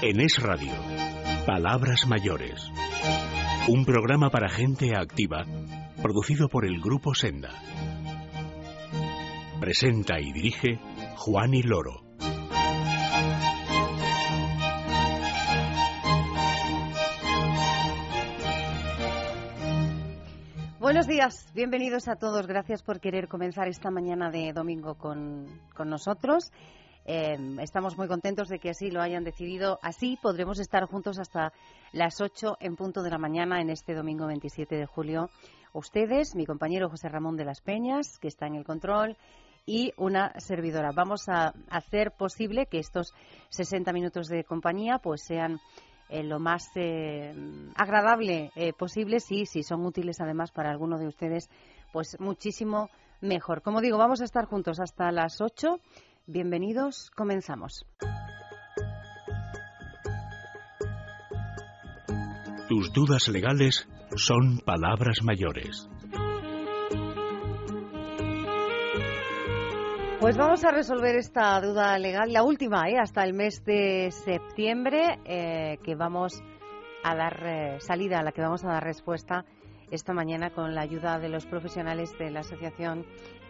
En Es Radio, Palabras Mayores. Un programa para gente activa, producido por el Grupo Senda. Presenta y dirige Juan y Loro. Buenos días, bienvenidos a todos. Gracias por querer comenzar esta mañana de domingo con, con nosotros. Eh, estamos muy contentos de que así lo hayan decidido. Así podremos estar juntos hasta las 8 en punto de la mañana en este domingo 27 de julio. Ustedes, mi compañero José Ramón de las Peñas, que está en el control, y una servidora. Vamos a hacer posible que estos 60 minutos de compañía pues sean eh, lo más eh, agradable eh, posible, sí, si son útiles además para alguno de ustedes, pues muchísimo mejor. Como digo, vamos a estar juntos hasta las 8. Bienvenidos, comenzamos. Tus dudas legales son palabras mayores. Pues vamos a resolver esta duda legal, la última, ¿eh? hasta el mes de septiembre, eh, que vamos a dar eh, salida, a la que vamos a dar respuesta esta mañana con la ayuda de los profesionales de la Asociación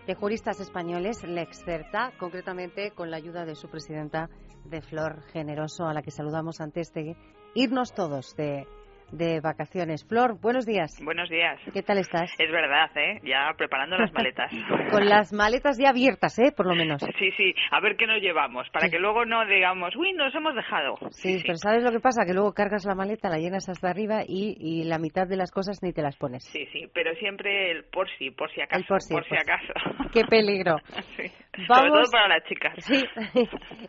de Juristas Españoles, Lexcerta, concretamente con la ayuda de su presidenta, de Flor Generoso, a la que saludamos antes de irnos todos de de vacaciones. Flor, buenos días. Buenos días. ¿Qué tal estás? Es verdad, ¿eh? Ya preparando las maletas. Con las maletas ya abiertas, ¿eh? Por lo menos. Sí, sí. A ver qué nos llevamos, para que luego no digamos, uy, nos hemos dejado. Sí, pero ¿sabes lo que pasa? Que luego cargas la maleta, la llenas hasta arriba y, y la mitad de las cosas ni te las pones. Sí, sí, pero siempre el por si, por si acaso. El por si, por si acaso. Qué peligro. sí. Sobre todo para las chicas. Sí.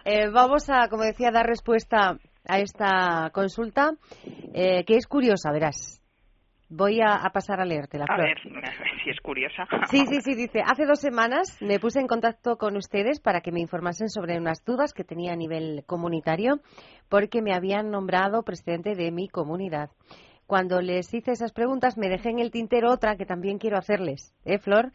eh, vamos a, como decía, dar respuesta a esta consulta, eh, que es curiosa, verás. Voy a, a pasar a leértela. A ver, si es curiosa. Sí, sí, sí, dice, hace dos semanas me puse en contacto con ustedes para que me informasen sobre unas dudas que tenía a nivel comunitario, porque me habían nombrado presidente de mi comunidad. Cuando les hice esas preguntas me dejé en el tintero otra que también quiero hacerles. ¿Eh, Flor?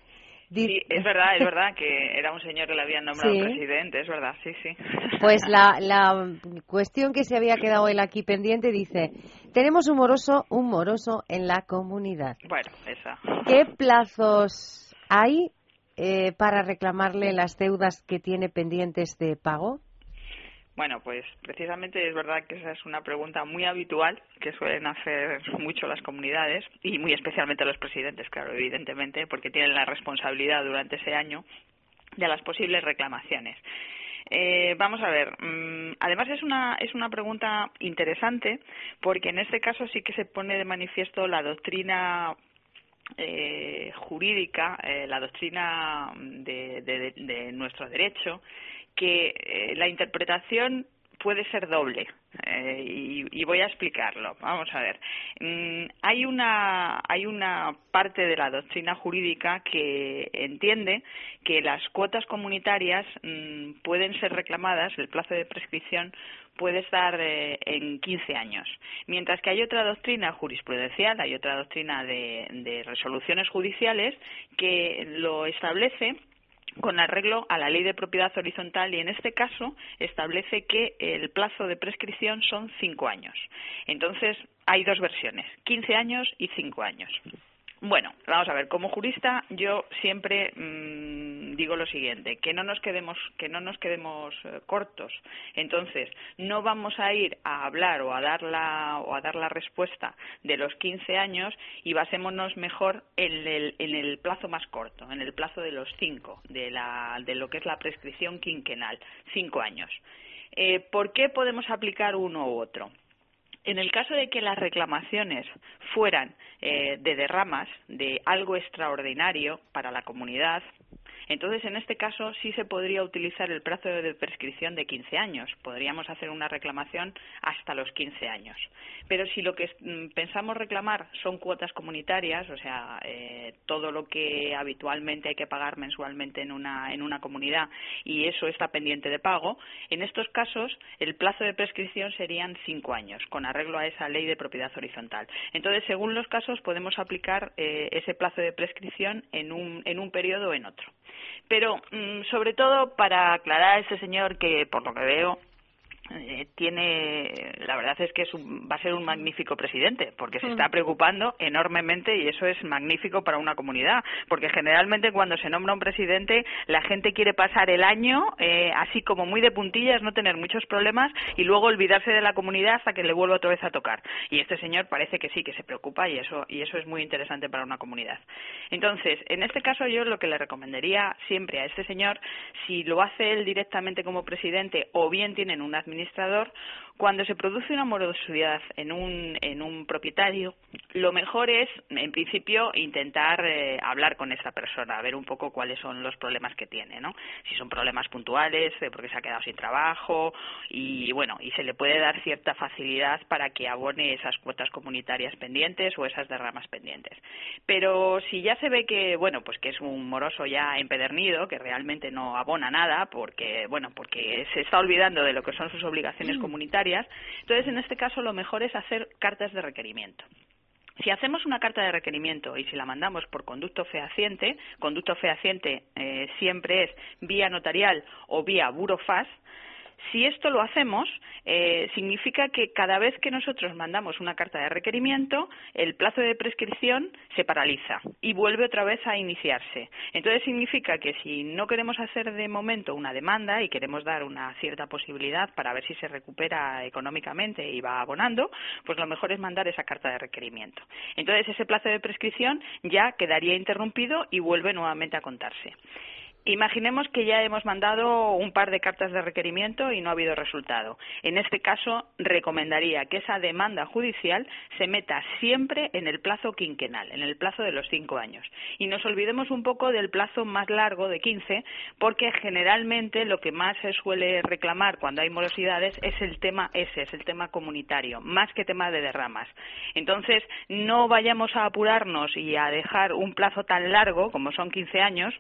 Sí, es verdad, es verdad que era un señor que le habían nombrado Sí. presidente, es verdad, sí, sí. Pues la, la cuestión que se había quedado él aquí pendiente dice, tenemos un moroso, un moroso en la comunidad. Bueno, esa. ¿Qué plazos hay eh, para reclamarle las deudas que tiene pendientes de pago? Bueno, pues precisamente es verdad que esa es una pregunta muy habitual que suelen hacer mucho las comunidades y muy especialmente los presidentes, claro, evidentemente, porque tienen la responsabilidad durante ese año de las posibles reclamaciones. Eh, vamos a ver. mm, además es una es una pregunta interesante porque en este caso sí que se pone de manifiesto la doctrina eh, jurídica, eh, la doctrina de, de- de nuestro derecho, que eh, la interpretación puede ser doble eh, y, y voy a explicarlo. Vamos a ver. Mm, hay una hay una parte de la doctrina jurídica que entiende que las cuotas comunitarias mm, pueden ser reclamadas, el plazo de prescripción puede estar eh, en 15 años, mientras que hay otra doctrina jurisprudencial, hay otra doctrina de, de resoluciones judiciales que lo establece con arreglo a la ley de propiedad horizontal y en este caso establece que el plazo de prescripción son cinco años. Entonces hay dos versiones, 15 años y cinco años. Bueno, vamos a ver, como jurista yo siempre mm, digo lo siguiente, que no nos quedemos que no nos quedemos eh, cortos. Entonces, no vamos a ir a hablar o a dar la o a dar la respuesta de los 15 años y basémonos mejor en el, en el plazo más corto, en el plazo de los cinco, de la de lo que es la prescripción quinquenal, cinco años. Eh, ¿Por qué podemos aplicar uno u otro? En el caso de que las reclamaciones fueran eh, de derramas, de algo extraordinario para la comunidad, entonces en este caso sí se podría utilizar el plazo de prescripción de 15 años. Podríamos hacer una reclamación hasta los 15 años. Pero si lo que mm, pensamos reclamar son cuotas comunitarias, o sea, eh, todo lo que habitualmente hay que pagar mensualmente en una, en una comunidad y eso está pendiente de pago, en estos casos el plazo de prescripción serían cinco años, con arreglo a esa ley de propiedad horizontal. Entonces, según los casos, podemos aplicar eh, ese plazo de prescripción en un, en un periodo o en otro. Pero, mm, sobre todo, para aclarar a ese señor que, por lo que veo, eh, tiene, la verdad es que es va a ser un magnífico presidente, porque se está preocupando enormemente y eso es magnífico para una comunidad, porque generalmente cuando se nombra un presidente la gente quiere pasar el año eh, así como muy de puntillas, no tener muchos problemas y luego olvidarse de la comunidad hasta que le vuelva otra vez a tocar. Y este señor parece que sí, que se preocupa y eso y eso es muy interesante para una comunidad. Entonces, en este caso yo lo que le recomendaría siempre a este señor, si lo hace él directamente como presidente o bien tienen una administrador, cuando se produce una morosidad en un, en un propietario, lo mejor es, en principio, intentar eh, hablar con esa persona, ver un poco cuáles son los problemas que tiene, ¿no? Si son problemas puntuales, eh, porque se ha quedado sin trabajo, y bueno, y se le puede dar cierta facilidad para que abone esas cuotas comunitarias pendientes o esas derramas pendientes. Pero si ya se ve que, bueno, pues que es un moroso ya empedernido, que realmente no abona nada, porque, bueno, porque se está olvidando de lo que son sus obligaciones mm. Entonces, en este caso, lo mejor es hacer cartas de requerimiento. Si hacemos una carta de requerimiento y si la mandamos por conducto fehaciente, conducto fehaciente eh, siempre es vía notarial o vía burofax, si esto lo hacemos, eh, significa que cada vez que nosotros mandamos una carta de requerimiento, el plazo de prescripción se paraliza y vuelve otra vez a iniciarse. Entonces significa que si no queremos hacer de momento una demanda y queremos dar una cierta posibilidad para ver si se recupera económicamente y va abonando, pues lo mejor es mandar esa carta de requerimiento. Entonces ese plazo de prescripción ya quedaría interrumpido y vuelve nuevamente a contarse. Imaginemos que ya hemos mandado un par de cartas de requerimiento y no ha habido resultado. En este caso, recomendaría que esa demanda judicial se meta siempre en el plazo quinquenal, en el plazo de los cinco años. Y nos olvidemos un poco del plazo más largo de 15, porque generalmente lo que más se suele reclamar cuando hay morosidades es el tema ese, es el tema comunitario, más que tema de derramas. Entonces, no vayamos a apurarnos y a dejar un plazo tan largo como son 15 años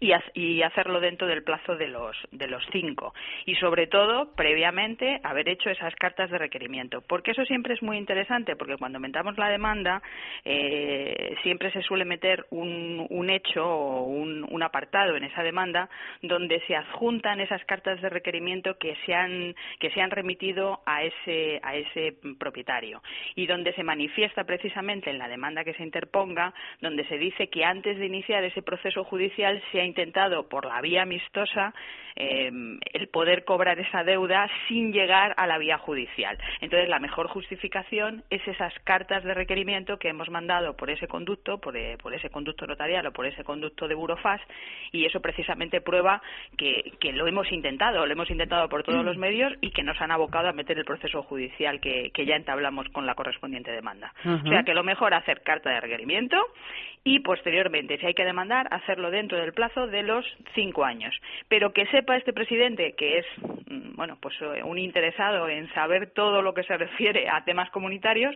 y, hacerlo dentro del plazo de los, de los cinco. Y sobre todo, previamente, haber hecho esas cartas de requerimiento. Porque eso siempre es muy interesante, porque cuando aumentamos la demanda, eh, siempre se suele meter un, un hecho o un, un, apartado en esa demanda donde se adjuntan esas cartas de requerimiento que se han, que se han remitido a ese, a ese propietario. Y donde se manifiesta precisamente en la demanda que se interponga, donde se dice que antes de iniciar ese proceso judicial se ha intentado por la vía amistosa eh, el poder cobrar esa deuda sin llegar a la vía judicial. Entonces, la mejor justificación es esas cartas de requerimiento que hemos mandado por ese conducto, por, eh, ese conducto notarial o por ese conducto de Burofaz, y eso precisamente prueba que, lo hemos intentado, lo hemos intentado por todos mm. los medios y que nos han abocado a meter el proceso judicial que, ya entablamos con la correspondiente demanda. O sea que lo mejor hacer carta de requerimiento y posteriormente, si hay que demandar, hacerlo dentro del plazo de los cinco años. Pero que sepa este presidente, que es mm, bueno, pues eh, un interesado en saber todo lo que se refiere a temas comunitarios,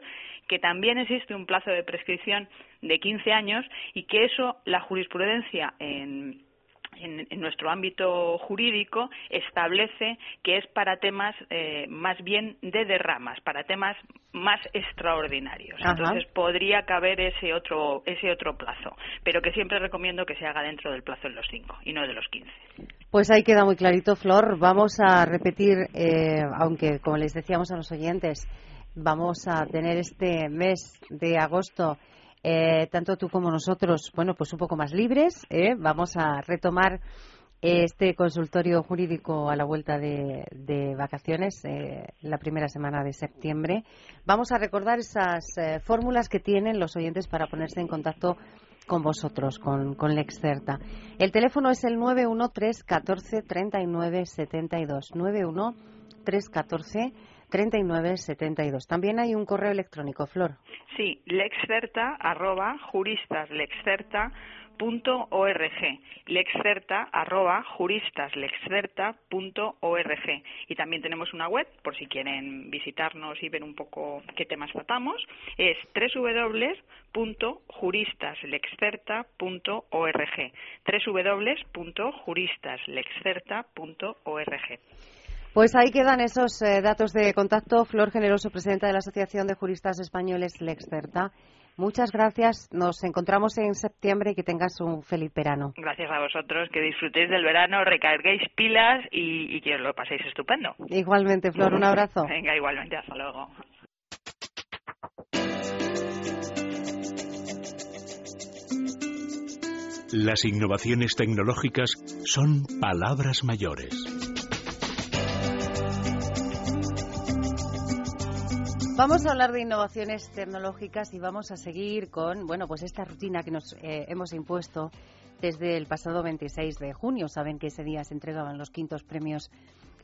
que también existe un plazo de prescripción de 15 años y que eso la jurisprudencia en en, nuestro ámbito jurídico establece que es para temas eh, más bien de derramas, para temas más extraordinarios. Entonces podría caber ese otro ese otro plazo, pero que siempre recomiendo que se haga dentro del plazo de los cinco y no de los quince. Pues ahí queda muy clarito, Flor. Vamos a repetir, eh, aunque como les decíamos a los oyentes, vamos a tener este mes de agosto eh, tanto tú como nosotros, bueno, pues un poco más libres. ¿eh? Vamos a retomar este consultorio jurídico a la vuelta de, vacaciones, eh, la primera semana de septiembre. Vamos a recordar esas fórmulas que tienen los oyentes para ponerse en contacto con vosotros, con, con Lexcerta. El teléfono es el 913 14 39 72. 913 14 3972. También hay un correo electrónico, Flor. Sí, lexcerta arroba juristaslexcerta.org lexcerta arroba juristaslexcerta.org y también tenemos una web por si visitarnos y ver un poco qué temas tratamos es www.juristaslexcerta.org www.juristaslexcerta.org Pues ahí quedan esos eh, datos de contacto. Flor Generoso, presidenta de la Asociación de Juristas Españoles, Lexperta. Muchas gracias. Nos encontramos en septiembre y que tengas un feliz verano. Gracias a vosotros. Que disfrutéis del verano, recarguéis pilas y, y que os lo paséis estupendo. Igualmente, Flor. Un abrazo. Venga, igualmente. Hasta luego. Las innovaciones tecnológicas son palabras mayores. Vamos a hablar de innovaciones tecnológicas y vamos a seguir con, bueno, pues esta rutina que nos eh, hemos impuesto desde el pasado 26 de junio. Saben que ese día se entregaban los quintos premios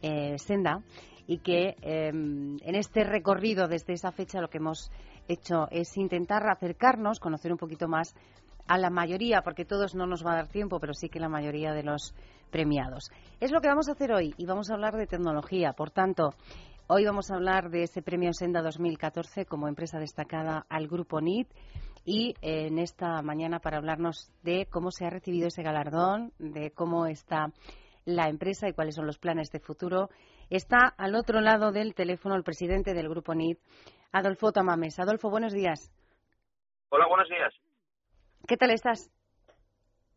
eh, Senda y que em, en este recorrido desde esa fecha lo que hemos hecho es intentar acercarnos, conocer un poquito más a la mayoría, porque todos no nos va a dar tiempo, pero sí que la mayoría de los premiados. Es lo que vamos a hacer hoy y vamos a hablar de tecnología. Por tanto, hoy vamos a hablar de ese premio Senda 2014 como empresa destacada al grupo NIT y en esta mañana para hablarnos de cómo se ha recibido ese galardón, de cómo está la empresa y cuáles son los planes de futuro. Está al otro lado del teléfono el presidente del grupo NIT, Adolfo Tamames. Adolfo, buenos días. Hola, buenos días. ¿Qué tal estás?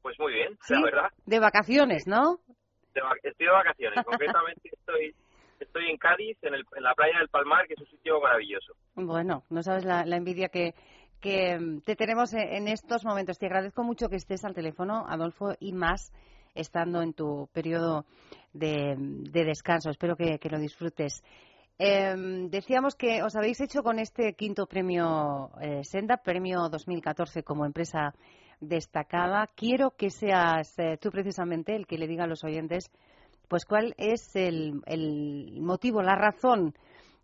Pues muy bien, la verdad. De vacaciones, ¿no? estoy de vacaciones. Concretamente En, el, en, la playa del Palmar, que es un sitio maravilloso. Bueno, no sabes la, envidia que, que mm, te tenemos en estos momentos. Te agradezco mucho que estés al teléfono, Adolfo, y más estando en tu periodo de, descanso. Espero que, lo disfrutes. Em, decíamos que os habéis hecho con este quinto premio eh, Senda, premio 2014 como empresa destacada. Quiero que seas eh, tú precisamente el que le diga a los oyentes, pues cuál es el, motivo, la razón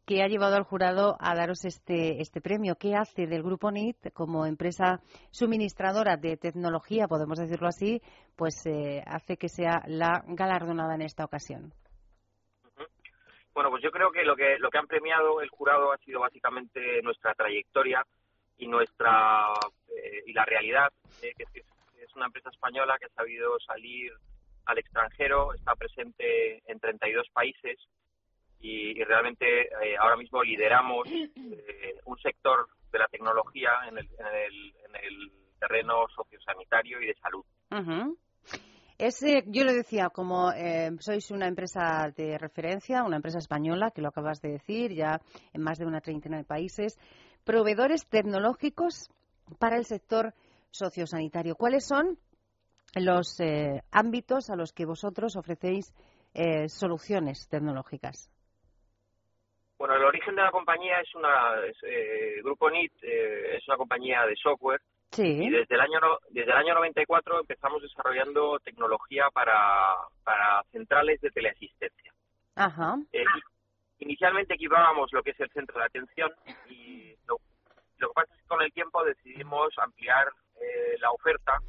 que ha llevado al jurado a daros este, este premio. ¿Qué hace del Grupo NIT como empresa suministradora de tecnología, podemos decirlo así, pues eh, hace que sea la galardonada en esta ocasión? Bueno, pues yo creo que lo que lo que han premiado el jurado ha sido básicamente nuestra trayectoria y nuestra eh, y la realidad eh, que es, una empresa española que ha sabido salir al extranjero, está presente en 32 países y, realmente eh, ahora mismo lideramos un sector de la tecnología en el, en el, en el terreno sociosanitario y de salud. Ese, yo le decía, como eh, sois una empresa de referencia, una empresa española, que lo acabas de decir, ya en más de una treintena de países, proveedores tecnológicos para el sector sociosanitario. ¿Cuáles son los eh, ámbitos a los que vosotros ofrecéis eh, soluciones tecnológicas? Bueno, el origen de la compañía es una, Grupo NIT es una compañía de software y desde el año desde el año 94 empezamos desarrollando tecnología para, para centrales de teleasistencia. Ajá. Eh, inicialmente equipábamos lo que es el centro de atención y lo, que pasa es que con el tiempo decidimos ampliar eh, la oferta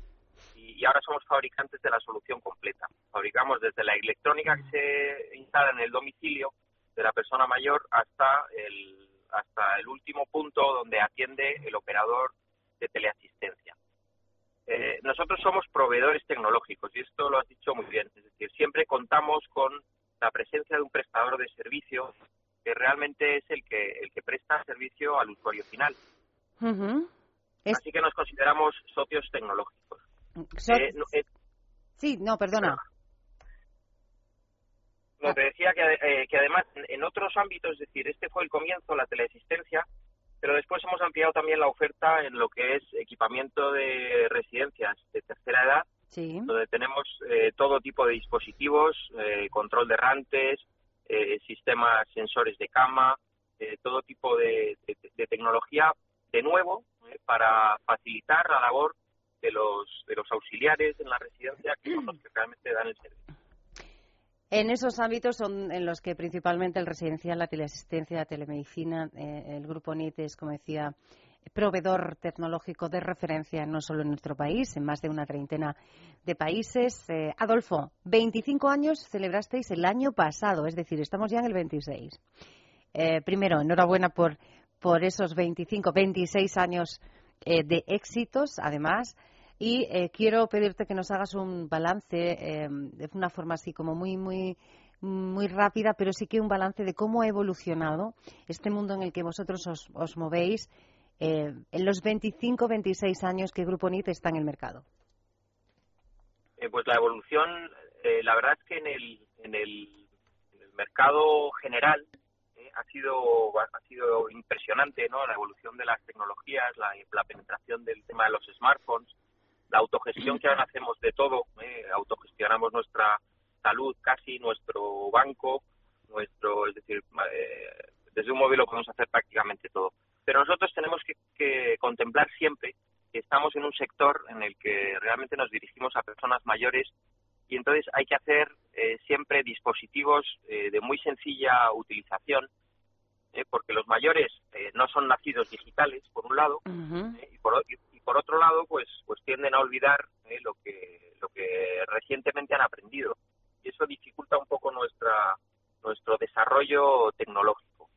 y, ahora somos fabricantes de la solución completa. Fabricamos desde la electrónica que se instala en el domicilio de la persona mayor hasta el hasta el último punto donde atiende el operador de teleasistencia. Eh, nosotros somos proveedores tecnológicos y esto lo has dicho muy bien. Es decir, siempre contamos con la presencia de un prestador de servicio que realmente es el que el que presta servicio al usuario final. Así que nos consideramos socios tecnológicos. Eh, eh, sí, no, perdona. No, te decía que, que además en otros ámbitos, es decir, este fue el comienzo, la teleasistencia, pero después hemos ampliado también la oferta en lo que es equipamiento de residencias de tercera edad, donde tenemos eh, todo tipo de dispositivos, eh, control de errantes, eh, sistemas sensores de cama, todo tipo de, tecnología, de nuevo, para facilitar la labor de los, de los auxiliares en la residencia, que son los que realmente dan el servicio. En esos ámbitos son en los que principalmente el residencial, la teleasistencia, la telemedicina, eh, el grupo NIT es, como decía, proveedor tecnológico de referencia no solo en nuestro país, en más de una treintena de países. Eh, Adolfo, 25 años celebrasteis el año pasado, es decir, estamos ya en el 26. Eh, primero, enhorabuena por, por esos 25, 26 años de éxitos, además. Y eh, quiero pedirte que nos hagas un balance eh, de una forma así como muy, muy muy rápida, pero sí que un balance de cómo ha evolucionado este mundo en el que vosotros os, movéis eh, en los 25, 26 años que Grupo NIT está en el mercado. Eh, pues la evolución, eh, la verdad es que en el, en el, mercado general ha sido ha sido impresionante, ¿no? La evolución de las tecnologías, la, la penetración del tema de los smartphones, la autogestión que ahora hacemos de todo, autogestionamos nuestra salud casi, nuestro banco, nuestro, es decir, eh, desde un móvil lo podemos hacer prácticamente todo. Pero nosotros tenemos que, contemplar siempre que estamos en un sector en el que realmente nos dirigimos a personas mayores y entonces hay que hacer eh, siempre dispositivos eh, de muy sencilla utilización porque los mayores no son nacidos digitales por un lado y, por, y, por, otro lado pues pues tienden a olvidar lo que lo que recientemente han aprendido y eso dificulta un poco nuestra nuestro desarrollo tecnológico.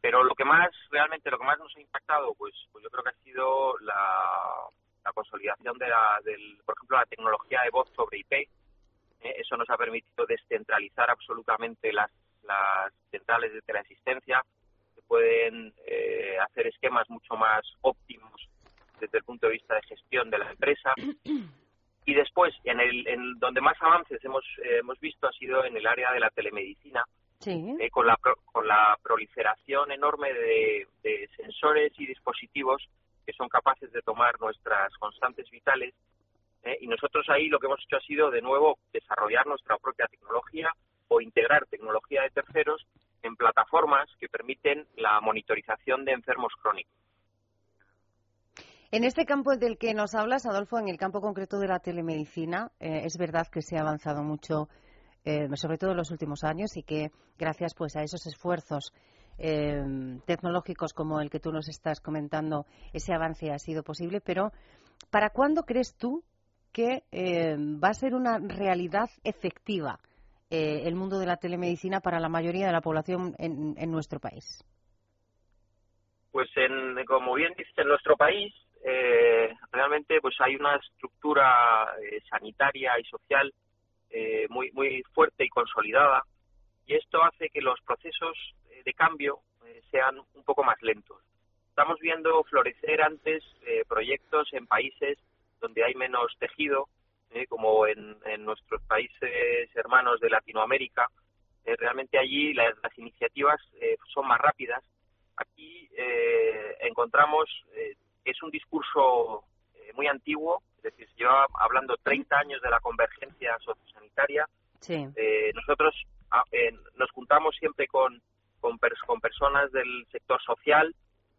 Pero lo que más, realmente, lo que más nos ha impactado, pues, pues yo creo que ha sido la, consolidación de la, del, por ejemplo, la tecnología de voz sobre IP. ¿eh? eso nos ha permitido descentralizar absolutamente las, las centrales de teleasistencia, que pueden eh, hacer esquemas mucho más óptimos desde el punto de vista de gestión de la empresa. Y después, en el en donde más avances hemos, eh, hemos visto ha sido en el área de la telemedicina, eh, con, la, con la proliferación enorme de, sensores y dispositivos que son capaces de tomar nuestras constantes vitales. Eh, y nosotros ahí lo que hemos hecho ha sido, de nuevo, desarrollar nuestra propia tecnología o integrar tecnología de terceros en plataformas que permiten la monitorización de enfermos crónicos. En este campo del que nos hablas, Adolfo, en el campo concreto de la telemedicina, eh, es verdad que se ha avanzado mucho, eh, sobre todo en los últimos años, y que gracias pues a esos esfuerzos eh, tecnológicos como el que tú nos estás comentando, ese avance ha sido posible. Pero, ¿para cuándo crees tú que va a ser una realidad efectiva el mundo de la telemedicina para la mayoría de la población en, nuestro país? Pues, en, como bien dices, en nuestro país eh, realmente pues hay una estructura eh, sanitaria y social eh, muy muy fuerte y consolidada y esto hace que los procesos eh, de cambio sean un poco más lentos. Estamos viendo florecer antes proyectos en países donde hay menos tejido, como en, en, nuestros países hermanos de Latinoamérica. realmente allí las, las iniciativas son más rápidas. Aquí encontramos es un discurso eh, muy antiguo, es decir, se lleva hablando 30 años de la convergencia sociosanitaria. Eh, nosotros ah, nos juntamos siempre con, con, personas del sector social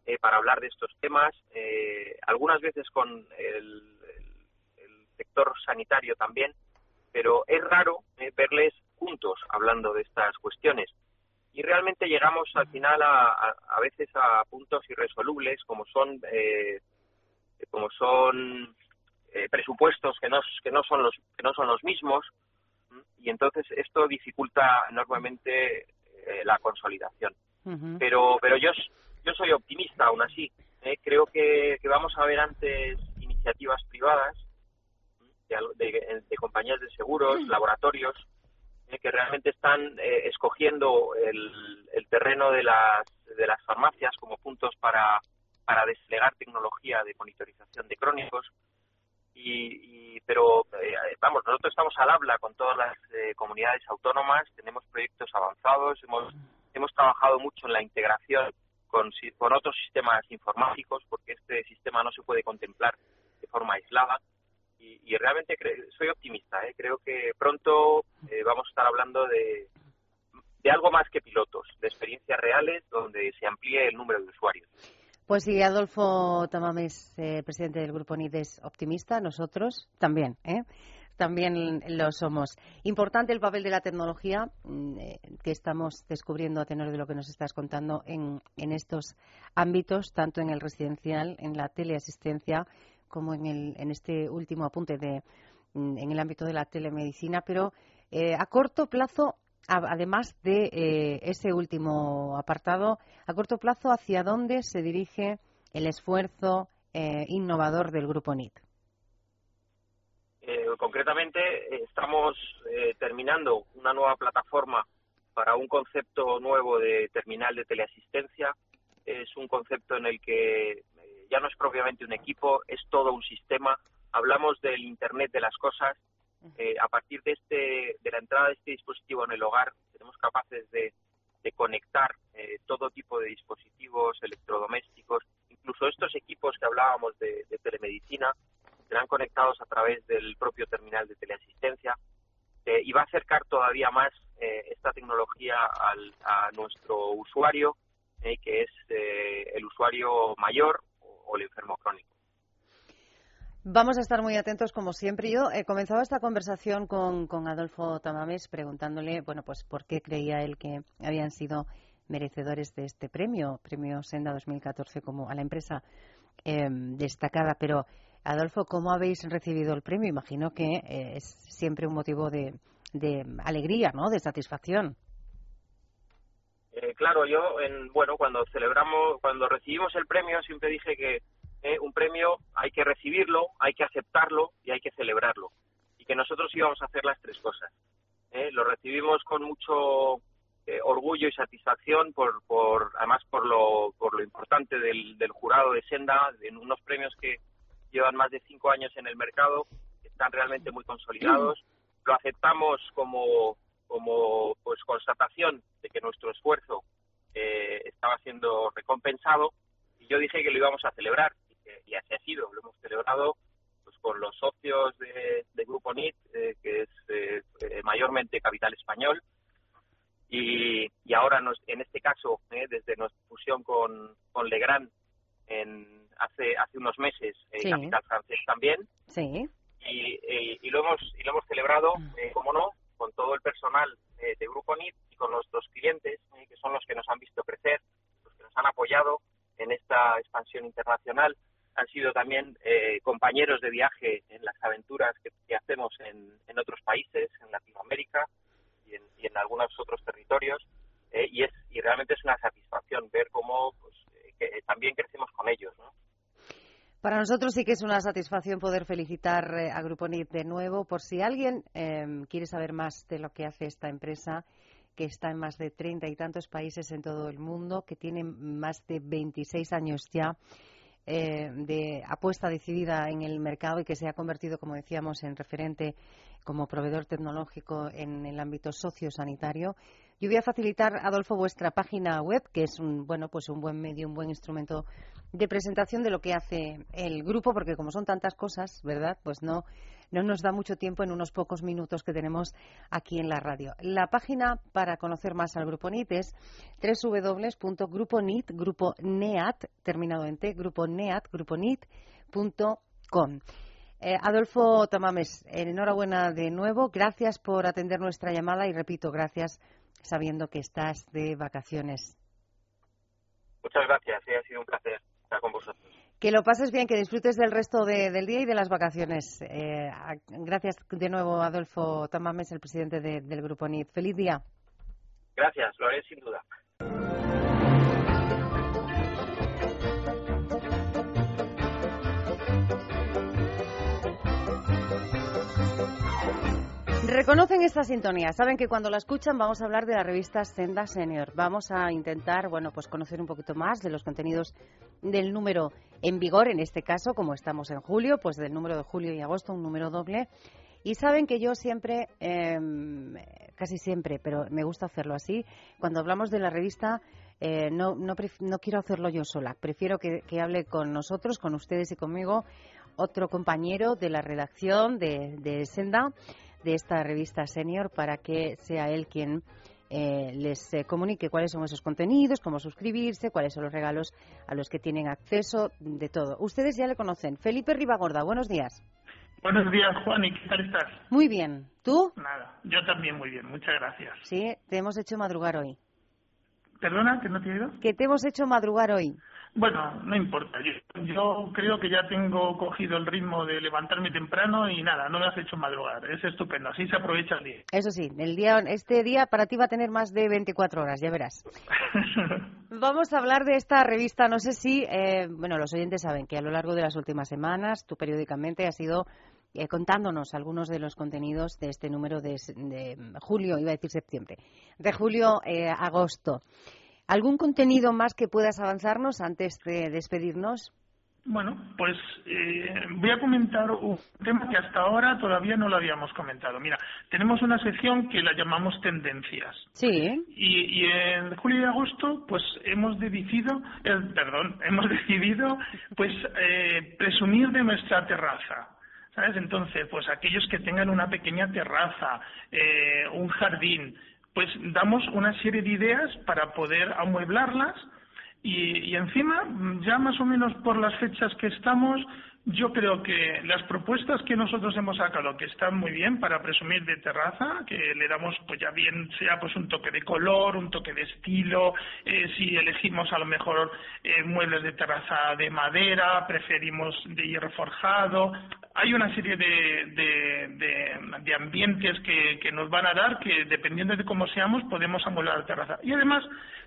eh, para hablar de estos temas, algunas veces con el, sector sanitario también, pero es raro verles juntos hablando de estas cuestiones y realmente llegamos al final a, a, veces a puntos irresolubles como son eh, como son eh, presupuestos que no que no son los que no son los mismos y entonces esto dificulta enormemente eh, la consolidación. Pero pero yo yo soy optimista aún así creo que, que, vamos a ver antes iniciativas privadas de, de compañías de seguros laboratorios que realmente están eh, escogiendo el, el, terreno de las, de las farmacias como puntos para, para desplegar tecnología de monitorización de crónicos. Y, pero eh, vamos, nosotros estamos al habla con todas las eh, comunidades autónomas, tenemos proyectos avanzados, hemos, hemos trabajado mucho en la integración con, con otros sistemas informáticos, porque este sistema no se puede contemplar de forma aislada y, realmente soy optimista. ¿eh? Creo que pronto eh, vamos a estar hablando de, de algo más que pilotos, de experiencias reales donde se amplíe el número de usuarios. Pues sí, Adolfo Tamames, eh, presidente del Grupo NIDES, optimista. Nosotros también, ¿eh? También lo somos. Importante el papel de la tecnología mm, que estamos descubriendo a tenor de lo que nos estás contando en, en estos ámbitos, tanto en el residencial, en la teleasistencia, como en, el, en este último apunte de, mm, en el ámbito de la telemedicina, pero eh, a corto plazo, además de eh, ese último apartado, a corto plazo, ¿hacia dónde se dirige el esfuerzo eh, innovador del Grupo NIT? concretamente, estamos terminando una nueva plataforma para un concepto nuevo de terminal de teleasistencia. Es un concepto en el que eh, ya no es propiamente un equipo, es todo un sistema. Hablamos del Internet de las cosas. Eh, a partir de, este, de la entrada de este dispositivo en el hogar, seremos capaces de, conectar eh, todo tipo de dispositivos electrodomésticos, incluso estos equipos que hablábamos de, de telemedicina, serán conectados a través del propio terminal de teleasistencia eh, y va a acercar todavía más eh, esta tecnología al, a nuestro usuario, eh, que es el usuario mayor el enfermo crónico. Vamos a estar muy atentos, como siempre. Yo he comenzado esta conversación con, con Adolfo Tamames preguntándole, bueno, pues por qué creía él que habían sido merecedores de este premio, premio Senda 2014, como a la empresa destacada. Pero Adolfo, ¿cómo habéis recibido el premio? Imagino que eh, es siempre un motivo de, alegría, ¿no? De satisfacción. Eh, claro, yo, en, bueno, cuando celebramos, cuando recibimos el premio, siempre dije que eh, un premio hay que recibirlo, hay que aceptarlo y hay que celebrarlo. Y que nosotros íbamos a hacer las tres cosas. Lo recibimos con mucho orgullo y satisfacción por, por además por lo, por lo importante del, del jurado de Senda, en unos premios que llevan más de cinco años en el mercado, están realmente muy consolidados. Lo aceptamos como, como pues constatación de que nuestro esfuerzo eh, estaba siendo recompensado y yo dije que lo íbamos a celebrar y, así ha sido. Lo hemos celebrado pues con los socios de, Grupo NIT, eh, que es eh, mayormente capital español, y, y ahora nos, en este caso, desde nuestra fusión con, con Legrand, en, hace hace unos meses en capital francés también sí. y, y, lo hemos y lo hemos celebrado eh, como no con todo el personal eh, de Grupo NIT y con nuestros clientes eh, que son los que nos han visto crecer los que nos han apoyado en esta expansión internacional han sido también compañeros de viaje en las aventuras que, hacemos en, otros países en Latinoamérica y en, algunos otros territorios y es y realmente es una satisfacción ver cómo pues, también crecemos con ellos ¿no? Para nosotros sí que es una satisfacción poder felicitar eh, a Grupo NIT de nuevo. Por si alguien em, quiere saber más de lo que hace esta empresa, que está en más de treinta y tantos países en todo el mundo, que tiene más de 26 años ya eh, de apuesta decidida en el mercado y que se ha convertido, como decíamos, en referente como proveedor tecnológico en el ámbito sociosanitario. Yo voy a facilitar, Adolfo, vuestra página web, que es un, bueno, pues un buen medio, un buen instrumento de presentación de lo que hace el grupo, porque como son tantas cosas, ¿verdad? Pues no, no nos da mucho tiempo en unos pocos minutos que tenemos aquí en la radio. La página para conocer más al Grupo NIT es www.gruponit, grupo NEAT, terminado en T, grupo NEAT, gruponit.com. Eh, Adolfo Tamames, enhorabuena de nuevo. Gracias por atender nuestra llamada y repito, gracias sabiendo que estás de vacaciones. Muchas gracias, ha sido un placer estar con vosotros. Que lo pases bien, que disfrutes del resto del día y de las vacaciones. Eh, gracias de nuevo, Adolfo Tamames, el presidente del Grupo NIT. Feliz día. Gracias, lo haré sin duda. Reconocen esta sintonía, saben que cuando la escuchan vamos a hablar de la revista Senda Senior. Vamos a intentar, bueno, pues conocer un poquito más de los contenidos del número en vigor, en este caso, como estamos en julio, pues del número de julio y agosto, un número doble. Y saben que yo siempre, em, casi siempre, pero me gusta hacerlo así, cuando hablamos de la revista eh, no, no, no, quiero hacerlo yo sola. Prefiero que, hable con nosotros, con ustedes y conmigo, otro compañero de la redacción de, de Senda de esta revista Senior para que sea él quien eh, les eh, comunique cuáles son esos contenidos, cómo suscribirse, cuáles son los regalos a los que tienen acceso, de todo. Ustedes ya le conocen. Felipe Ribagorda, buenos días. Buenos días, Juan, ¿y qué tal estás? Muy bien. ¿Tú? Nada, yo también muy bien, muchas gracias. Sí, te hemos hecho madrugar hoy. ¿Perdona, que no te he oído? Que te hemos hecho madrugar hoy. Bueno, no importa. Yo, creo que ya tengo cogido el ritmo de levantarme temprano y nada, no me has hecho madrugar. Es estupendo. Así se aprovecha el día. Eso sí, el día, este día para ti va a tener más de 24 horas, ya verás. Vamos a hablar de esta revista. No sé si, eh, bueno, los oyentes saben que a lo largo de las últimas semanas tú periódicamente has ido eh, contándonos algunos de los contenidos de este número de, julio, iba a decir septiembre, de julio a agosto. ¿Algún contenido más que puedas avanzarnos antes de despedirnos? Bueno, pues eh, voy a comentar un tema que hasta ahora todavía no lo habíamos comentado. Mira, tenemos una sección que la llamamos tendencias. Sí. Y, en julio y agosto, pues hemos decidido, eh, perdón, hemos decidido, pues eh, presumir de nuestra terraza. ¿Sabes? Entonces, pues aquellos que tengan una pequeña terraza, un jardín, pues damos una serie de ideas para poder amueblarlas y, encima, ya más o menos por las fechas que estamos, yo creo que las propuestas que nosotros hemos sacado, que están muy bien para presumir de terraza, que le damos pues ya bien sea pues un toque de color, un toque de estilo, eh, si elegimos a lo mejor eh, muebles de terraza de madera, preferimos de hierro forjado, hay una serie de, de, de, ambientes que, que, nos van a dar que dependiendo de cómo seamos podemos amueblar la terraza. Y además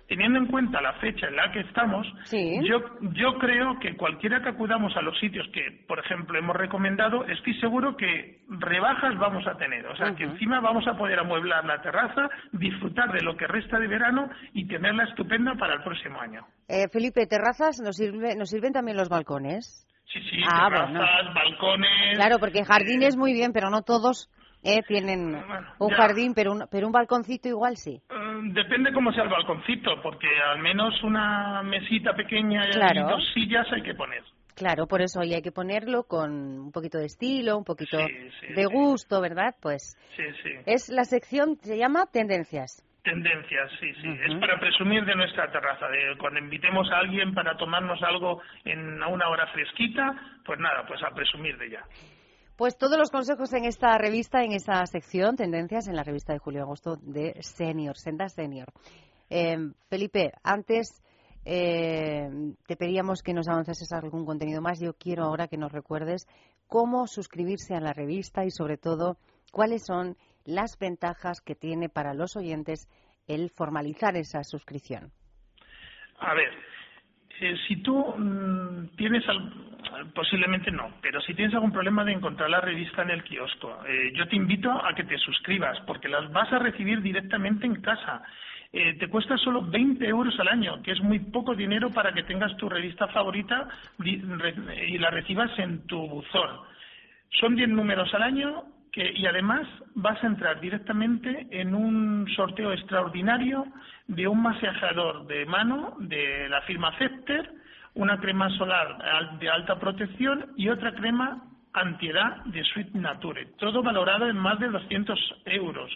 teniendo en cuenta la fecha en la que estamos, yo, yo creo que cualquiera que acudamos a los sitios que, por ejemplo, hemos recomendado, estoy seguro que rebajas vamos a tener. O sea, que encima vamos a poder amueblar la terraza, disfrutar de lo que resta de verano y tenerla estupenda para el próximo año. Eh, Felipe, terrazas, ¿nos, sirve, ¿nos sirven también los balcones? Sí, sí, ah, terrazas, balcones. Claro, porque jardines muy bien, pero no todos eh, tienen un jardín, pero un, pero un balconcito igual sí. Eh, depende cómo sea el balconcito, porque al menos una mesita pequeña y dos sillas hay que poner. Claro, por eso y hay que ponerlo con un poquito de estilo, un poquito de gusto, ¿verdad? Pues sí, sí. es la sección, se llama Tendencias. Tendencias, sí, sí. Es para presumir de nuestra terraza, de cuando invitemos a alguien para tomarnos algo en a una hora fresquita, pues nada, pues a presumir de ella. Pues todos los consejos en esta revista, en esta sección, tendencias en la revista de julio-agosto de Senior, Senda Senior. Eh, Felipe, antes eh, te pedíamos que nos avanzases algún contenido más. Yo quiero ahora que nos recuerdes cómo suscribirse a la revista y, sobre todo, cuáles son las ventajas que tiene para los oyentes el formalizar esa suscripción. A ver, eh, si tú mm, tienes, posiblemente no, pero si tienes algún problema de encontrar la revista en el kiosco, eh, yo te invito a que te suscribas, porque las vas a recibir directamente en casa. Eh, te cuesta solo 20 euros al año, que es muy poco dinero para que tengas tu revista favorita y la recibas en tu buzón. Son 10 números al año y además vas a entrar directamente en un sorteo extraordinario de un masajeador de mano de la firma Cepter, una crema solar de alta protección y otra crema antiedad de Sweet Nature, todo valorado en más de 200 euros.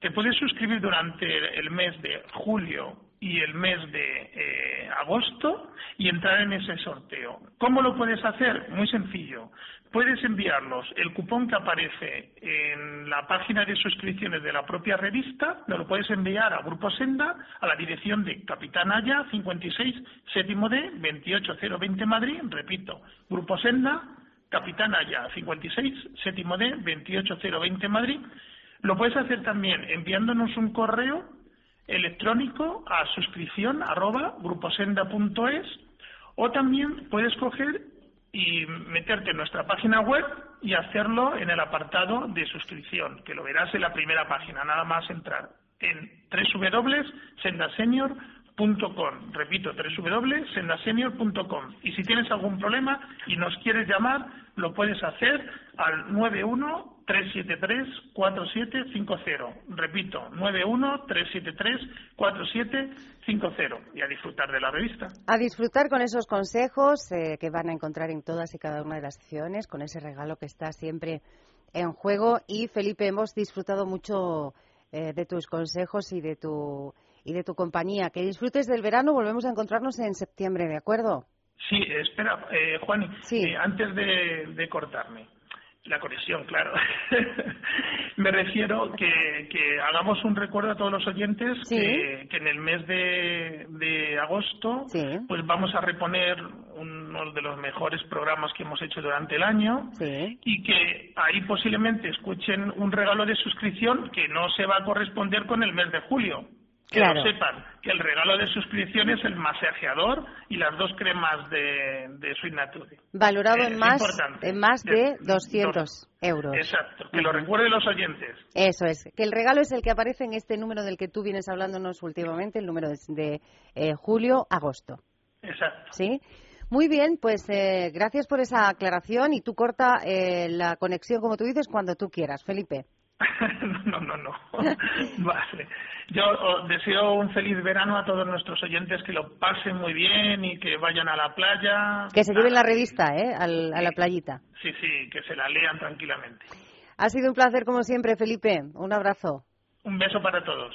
Te puedes suscribir durante el mes de julio y el mes de eh, agosto y entrar en ese sorteo. ¿Cómo lo puedes hacer? Muy sencillo puedes enviarnos el cupón que aparece en la página de suscripciones de la propia revista, lo puedes enviar a Grupo Senda, a la dirección de Capitán Aya, 56, séptimo D, 28020 Madrid, repito, Grupo Senda, Capitán Aya, 56, séptimo D, 28020 Madrid. Lo puedes hacer también enviándonos un correo electrónico a suscripción arroba gruposenda.es o también puedes coger y meterte en nuestra página web y hacerlo en el apartado de suscripción, que lo verás en la primera página, nada más entrar en www.sendasenior.com. Repito, www.sendasenior.com. Y si tienes algún problema y nos quieres llamar, lo puedes hacer al 91-373-4750. Repito, 91-373-4750. Y a disfrutar de la revista. A disfrutar con esos consejos eh, que van a encontrar en todas y cada una de las secciones, con ese regalo que está siempre en juego. Y Felipe, hemos disfrutado mucho eh, de tus consejos y de tu y de tu compañía. Que disfrutes del verano. Volvemos a encontrarnos en septiembre, ¿de acuerdo? Sí, espera, eh, Juan, eh, antes de, cortarme, la conexión, claro. Me refiero que, que hagamos un recuerdo a todos los oyentes que, en el mes de, de agosto pues vamos a reponer uno de los mejores programas que hemos hecho durante el año y que ahí posiblemente escuchen un regalo de suscripción que no se va a corresponder con el mes de julio Que lo sepan, que el regalo de suscripción es el masajeador y las dos cremas de, de Sweet Nature. Valorado en, más, en más de 200 euros. Exacto, que lo recuerden los oyentes. Eso es, que el regalo es el que aparece en este número del que tú vienes hablándonos últimamente, el número de, de eh, julio-agosto. Exacto. ¿Sí? Muy bien, pues eh, gracias por esa aclaración y tú corta eh, la conexión, como tú dices, cuando tú quieras, Felipe. no, no, no. vale. Yo deseo un feliz verano a todos nuestros oyentes, que lo pasen muy bien y que vayan a la playa. Que se lleven la revista, ¿eh? a la playita. Sí, sí, que se la lean tranquilamente. Ha sido un placer, como siempre, Felipe. Un abrazo. Un beso para todos.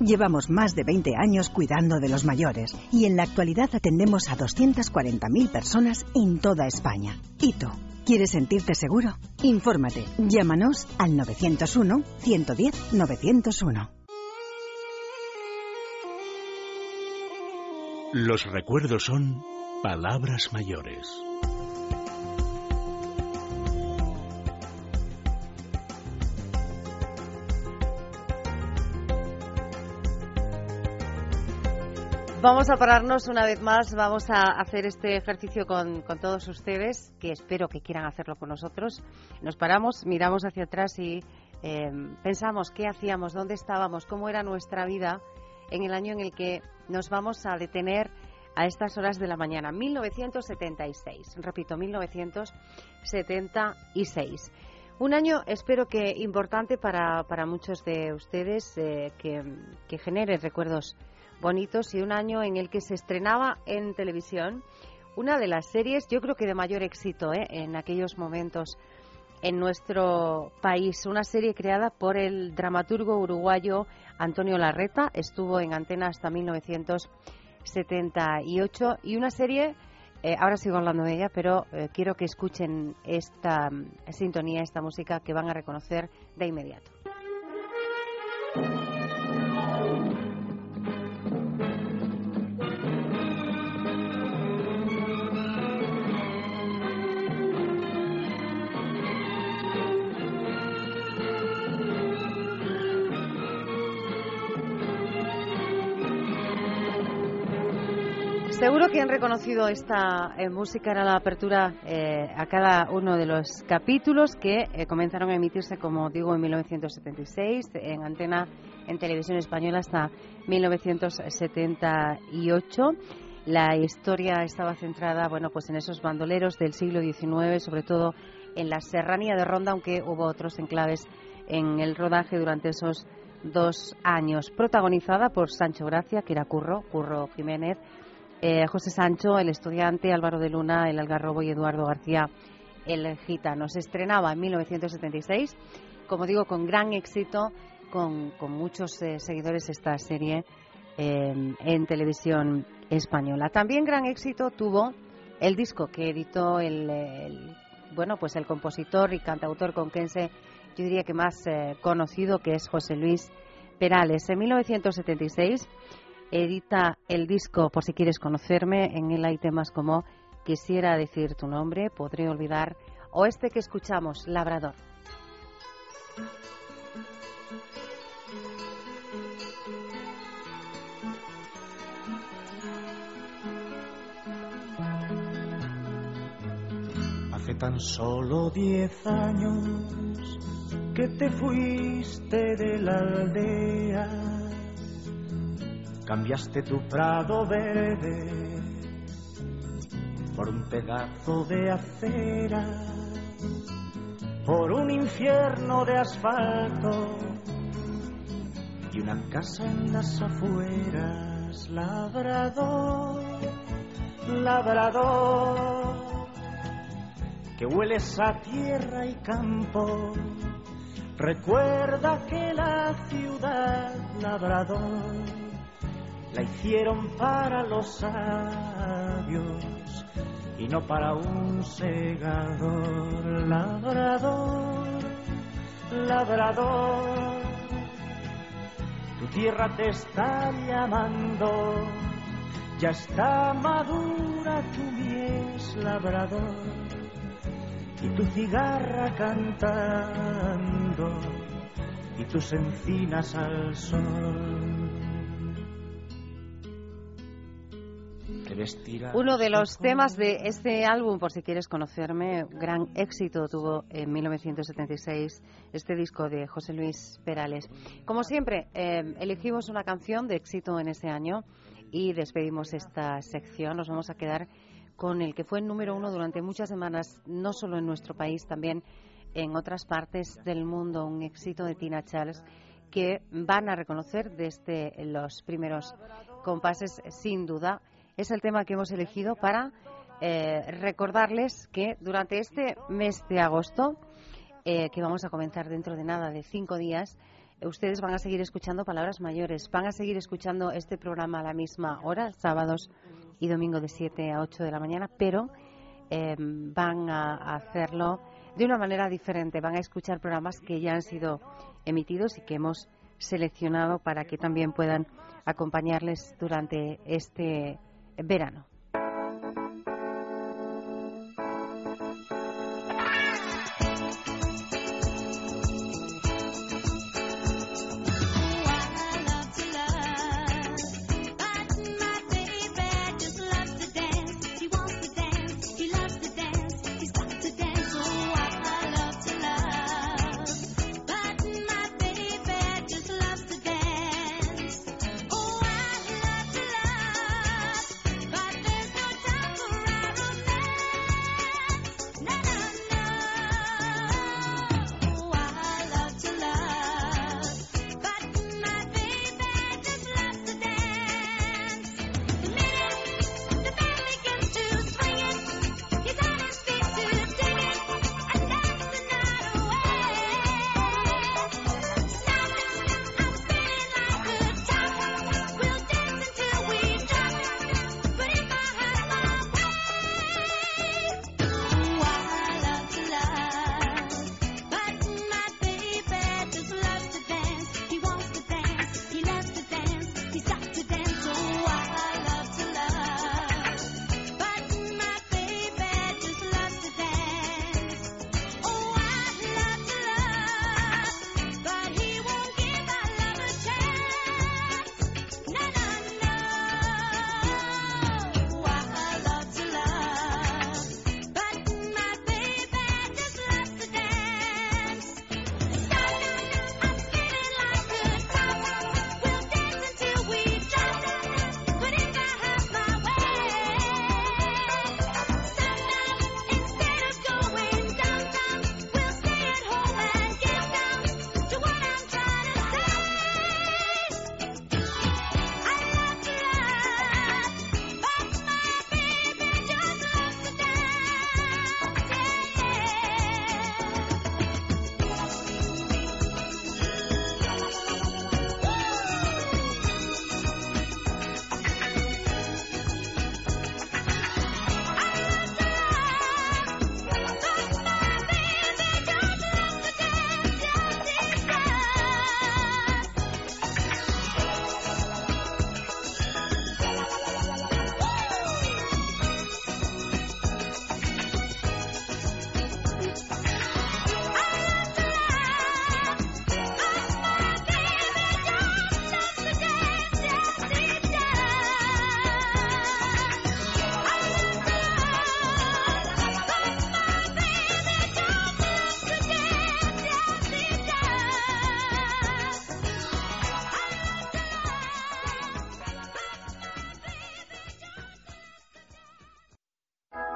Llevamos más de 20 años cuidando de los mayores y en la actualidad atendemos a 240.000 personas en toda España. ¿Y? ¿Quieres sentirte seguro? Infórmate. Llámanos al 901 110 901. Los recuerdos son palabras mayores. Vamos a pararnos una vez más, vamos a hacer este ejercicio con, todos ustedes, que espero que quieran hacerlo con nosotros. Nos paramos, miramos hacia atrás y eh, pensamos qué hacíamos, dónde estábamos, cómo era nuestra vida en el año en el que nos vamos a detener a estas horas de la mañana, 1976. Repito, 1976. Un año, espero que importante para, para muchos de ustedes, eh, que, que genere recuerdos bonitos y un año en el que se estrenaba en televisión una de las series, yo creo que de mayor éxito ¿eh? en aquellos momentos en nuestro país. Una serie creada por el dramaturgo uruguayo Antonio Larreta, estuvo en antena hasta 1978 y una serie, eh, ahora sigo hablando de ella, pero eh, quiero que escuchen esta sintonía, esta música que van a reconocer de inmediato. Seguro que han reconocido esta eh, música, era la apertura eh, a cada uno de los capítulos que eh, comenzaron a emitirse, como digo, en 1976 en antena en televisión española hasta 1978. La historia estaba centrada, bueno, pues en esos bandoleros del siglo XIX, sobre todo en la serranía de Ronda, aunque hubo otros enclaves en el rodaje durante esos dos años. Protagonizada por Sancho Gracia, que era Curro, Curro Jiménez, eh, José Sancho, el estudiante, Álvaro de Luna, el Algarrobo y Eduardo García, el gitano. Se estrenaba en 1976, como digo, con gran éxito, con, muchos eh, seguidores esta serie em, en televisión española. También gran éxito tuvo el disco que editó el, bueno, pues el compositor y cantautor conquense, yo diría que más eh, conocido, que es José Luis Perales. En 1976 edita el disco Por si quieres conocerme. En él hay temas como Quisiera decir tu nombre, Podré olvidar o este que escuchamos, Labrador. Hace tan solo diez años que te fuiste de la aldea Cambiaste tu prado verde por un pedazo de acera, por un infierno de asfalto y una casa en las afueras, labrador, labrador, que hueles a tierra y campo. Recuerda que la ciudad labrador la hicieron para los sabios y no para un segador labrador, labrador. Tu tierra te está llamando, ya está madura tu mies labrador y tu cigarra cantando y tus encinas al sol. Uno de los temas de este álbum, por si quieres conocerme, gran éxito tuvo en 1976 este disco de José Luis Perales. Como siempre, eh, elegimos una canción de éxito en este año y despedimos esta sección. Nos vamos a quedar con el que fue el número uno durante muchas semanas, no solo en nuestro país, también en otras partes del mundo, un éxito de Tina Charles que van a reconocer desde los primeros compases, sin duda. Es el tema que hemos elegido para eh, recordarles que durante este mes de agosto, eh, que vamos a comenzar dentro de nada, de cinco días, ustedes van a seguir escuchando palabras mayores, van a seguir escuchando este programa a la misma hora, sábados y domingo de 7 a 8 de la mañana, pero eh, van a hacerlo de una manera diferente. Van a escuchar programas que ya han sido emitidos y que hemos seleccionado para que también puedan acompañarles durante este verano.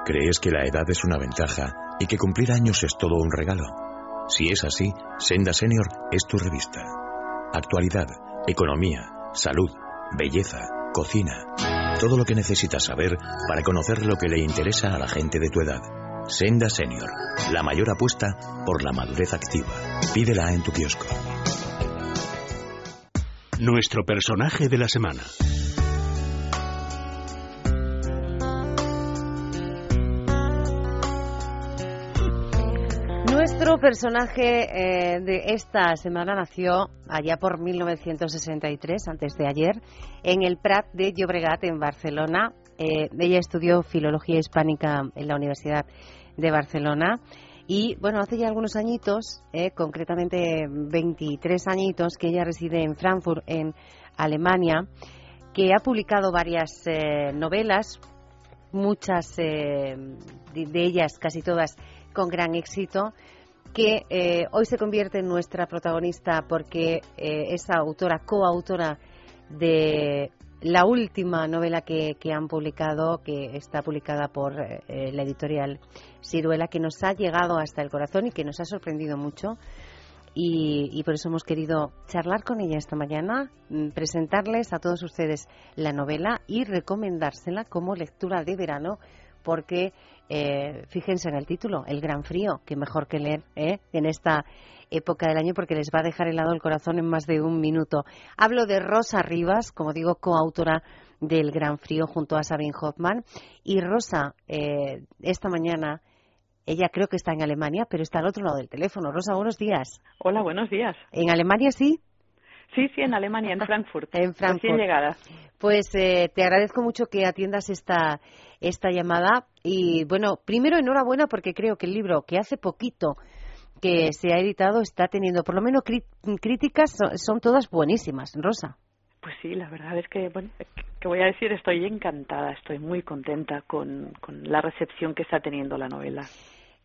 ¿Crees que la edad es una ventaja y que cumplir años es todo un regalo? Si es así, Senda Senior es tu revista. Actualidad, economía, salud, belleza, cocina. Todo lo que necesitas saber para conocer lo que le interesa a la gente de tu edad. Senda Senior, la mayor apuesta por la madurez activa. Pídela en tu kiosco. Nuestro personaje de la semana. Personaje eh, de esta semana nació allá por 1963, antes de ayer, en el Prat de Llobregat, en Barcelona. Eh, ella estudió Filología Hispánica en la Universidad de Barcelona. Y bueno, hace ya algunos añitos, eh, concretamente 23 añitos, que ella reside en Frankfurt, en Alemania, que ha publicado varias novelas, muchas de ellas, casi todas, con gran éxito que eh, hoy se convierte en nuestra protagonista porque eh, es autora, coautora de la última novela que, han publicado, que está publicada por eh, la editorial Ciruela, que nos ha llegado hasta el corazón y que nos ha sorprendido mucho. Y, y, por eso hemos querido charlar con ella esta mañana, mm, presentarles a todos ustedes la novela y recomendársela como lectura de verano porque eh, fíjense en el título, El Gran Frío, que mejor que leer ¿eh? en esta época del año porque les va a dejar helado el corazón en más de un minuto. Hablo de Rosa Rivas, como digo, coautora del Gran Frío junto a Sabine Hoffman. Y Rosa, eh, esta mañana, ella creo que está en Alemania, pero está al otro lado del teléfono. Rosa, buenos días. Hola, buenos días. ¿En Alemania sí? Sí, sí, en Alemania, en Frankfurt. en Frankfurt. llegada. Pues eh, te agradezco mucho que atiendas esta, esta llamada. Y bueno, primero enhorabuena porque creo que el libro que hace poquito que se ha editado está teniendo, por lo menos críticas, son, todas buenísimas. Rosa. Pues sí, la verdad es que, bueno, que voy a decir, estoy encantada, estoy muy contenta con, con la recepción que está teniendo la novela.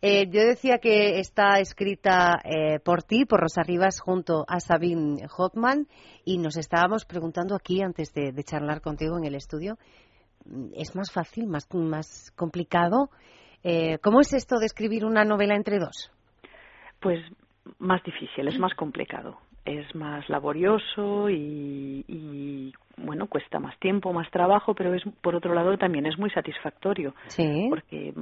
Eh, yo decía que está escrita eh, por ti, por Rosa Rivas, junto a Sabine Hoffman, y nos estábamos preguntando aquí, antes de, charlar contigo en el estudio, ¿es más fácil, más, más complicado? Eh, ¿Cómo es esto de escribir una novela entre dos? Pues más difícil, es más complicado, es más laborioso y, y bueno, cuesta más tiempo, más trabajo, pero es por otro lado también es muy satisfactorio. Sí. Porque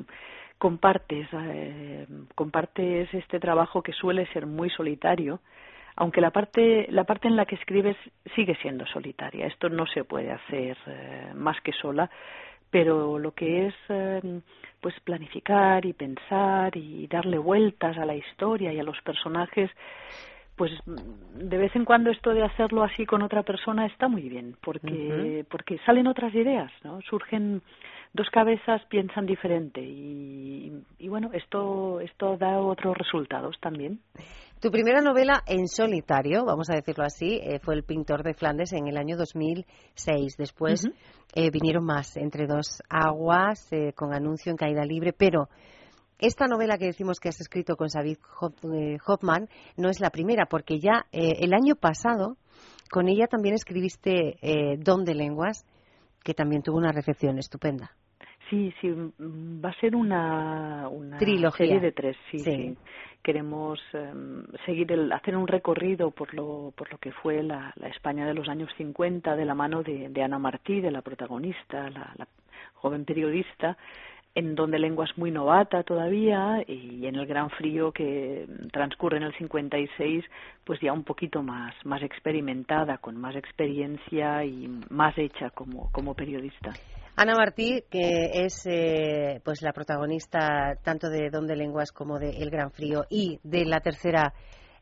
compartes, eh, compartes este trabajo que suele ser muy solitario, aunque la parte, la parte en la que escribes sigue siendo solitaria. Esto no se puede hacer eh, más que sola, pero lo que es eh, pues planificar y pensar y darle vueltas a la historia y a los personajes pues de vez en cuando esto de hacerlo así con otra persona está muy bien porque porque salen otras ideas no surgen dos cabezas piensan diferente y, bueno, esto, esto da otros resultados también. Tu primera novela en solitario, vamos a decirlo así, eh, fue El pintor de Flandes en el año 2006. Después eh, vinieron más, Entre dos aguas, eh, con anuncio en caída libre, pero esta novela que decimos que has escrito con David Hoffman no es la primera, porque ya el año pasado con ella también escribiste Don de Lenguas, que también tuvo una recepción estupenda. Sí, sí, mm, va a ser una, una serie de tres, sí. Queremos em, seguir el, hacer un recorrido por lo, por lo que fue la, la España de los años 50 de la mano de, de Ana Martí, de la protagonista, la, la joven periodista, en donde lengua es muy novata todavía y en el gran frío que transcurre en el 56 pues ya un poquito más más experimentada con más experiencia y más hecha como como periodista Ana Martí, que es eh, pues la protagonista tanto de Don de Lenguas como de El Gran Frío y de la tercera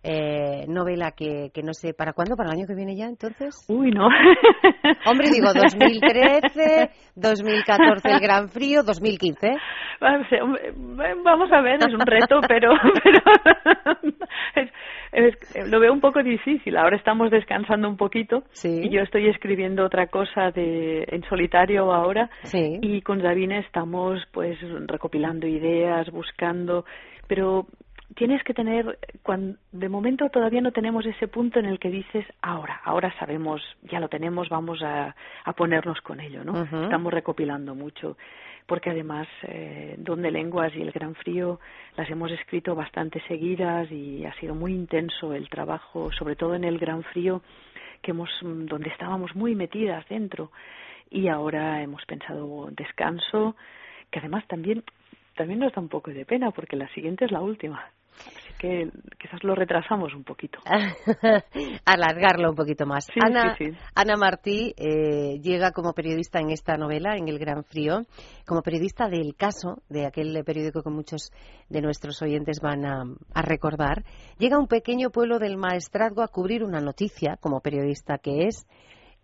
eh, novela que, que no sé, ¿para cuándo? ¿Para el año que viene ya entonces? Uy, no. Hombre, digo, 2013, 2014 el Gran Frío, 2015. Vamos a ver, es un reto, pero, lo veo un poco difícil. Ahora estamos descansando un poquito y yo estoy escribiendo otra cosa de en solitario ahora y con Davine estamos pues recopilando ideas, buscando, pero tienes que tener, cuando, de momento todavía no tenemos ese punto en el que dices, ahora, ahora sabemos, ya lo tenemos, vamos a, a ponernos con ello, ¿no? Estamos recopilando mucho, porque además eh, Donde Lenguas y El Gran Frío las hemos escrito bastante seguidas y ha sido muy intenso el trabajo, sobre todo en El Gran Frío, que hemos, donde estábamos muy metidas dentro. Y ahora hemos pensado descanso, que además también también nos da un poco de pena porque la siguiente es la última. que quizás lo retrasamos un poquito. Alargarlo un poquito más. Ana, Ana Martí eh, llega como periodista en esta novela, en El Gran Frío, como periodista del caso, de aquel periódico que muchos de nuestros oyentes van a, recordar. Llega a un pequeño pueblo del Maestrazgo a cubrir una noticia, como periodista que es,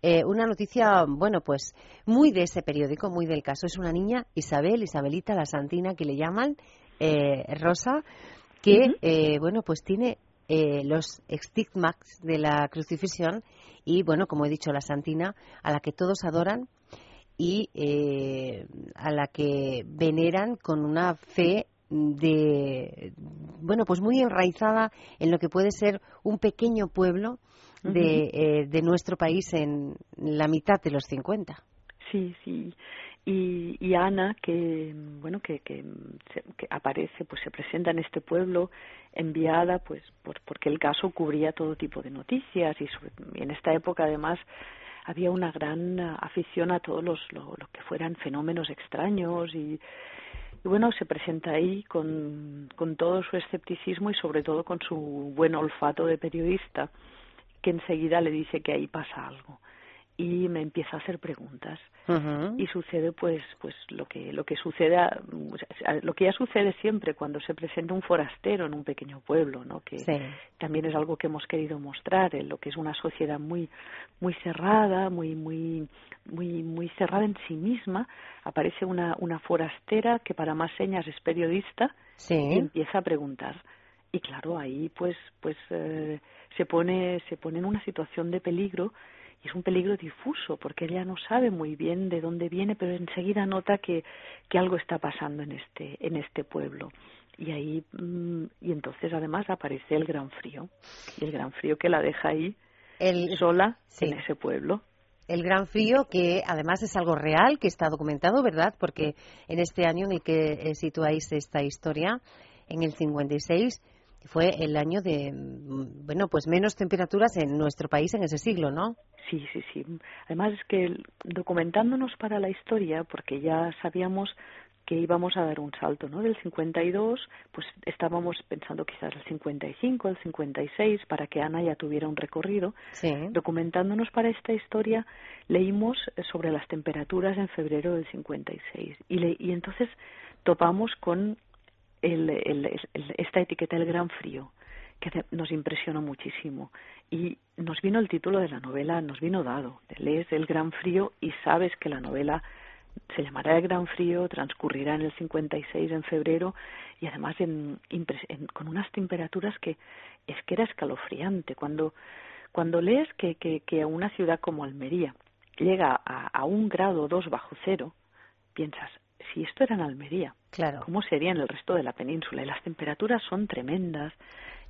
eh, una noticia, bueno, pues muy de ese periódico, muy del caso. Es una niña, Isabel, Isabelita la Santina, que le llaman, eh, Rosa, que, eh, bueno, pues tiene eh, los estigmas de la crucifixión y, bueno, como he dicho, la Santina, a la que todos adoran y a la que veneran con una fe de, bueno, pues muy enraizada en lo que puede ser un pequeño pueblo de, de nuestro país en la mitad de los 50. Sí, sí. Y, y Ana que bueno que, que, aparece pues se presenta en este pueblo enviada pues por, porque el caso cubría todo tipo de noticias y, en esta época además había una gran afición a todos los lo, que fueran fenómenos extraños y, y bueno se presenta ahí con, con todo su escepticismo y sobre todo con su buen olfato de periodista que enseguida le dice que ahí pasa algo. Y me empieza a hacer preguntas. Y sucede pues pues lo que lo que sucede lo que ya sucede siempre cuando se presenta un forastero en un pequeño pueblo no que también es algo que hemos querido mostrar en lo que es una sociedad muy muy cerrada muy muy muy muy cerrada en sí misma. Aparece una una forastera que para más señas es periodista y empieza a preguntar y claro ahí pues pues eh, se pone se pone en una situación de peligro y es un peligro difuso porque ella no sabe muy bien de dónde viene pero enseguida nota que, que algo está pasando en este en este pueblo. Y ahí mm, y entonces además aparece el gran frío y el gran frío que la deja ahí sola en ese pueblo. El gran frío que además es algo real que está documentado verdad porque en este año en el que eh, situáis esta historia en el 56 fue el año de mm, bueno pues menos temperaturas en nuestro país en ese siglo no Sí, sí, sí. Además es que documentándonos para la historia, porque ya sabíamos que íbamos a dar un salto, ¿no? Del 52, pues estábamos pensando quizás el 55, el 56, para que Ana ya tuviera un recorrido. Sí. Documentándonos para esta historia, leímos sobre las temperaturas en febrero del 56 y, le, y entonces topamos con el, el, esta etiqueta el gran frío que nos impresionó muchísimo. Y nos vino el título de la novela, nos vino dado. Lees El Gran Frío y sabes que la novela se llamará El Gran Frío, transcurrirá en el 56 en febrero y además en, con unas temperaturas que es que era escalofriante. Cuando, cuando lees que, que, que una ciudad como Almería llega a, a un grado o dos bajo cero, piensas, si esto era en Almería, claro. ¿cómo sería en el resto de la península? Y las temperaturas son tremendas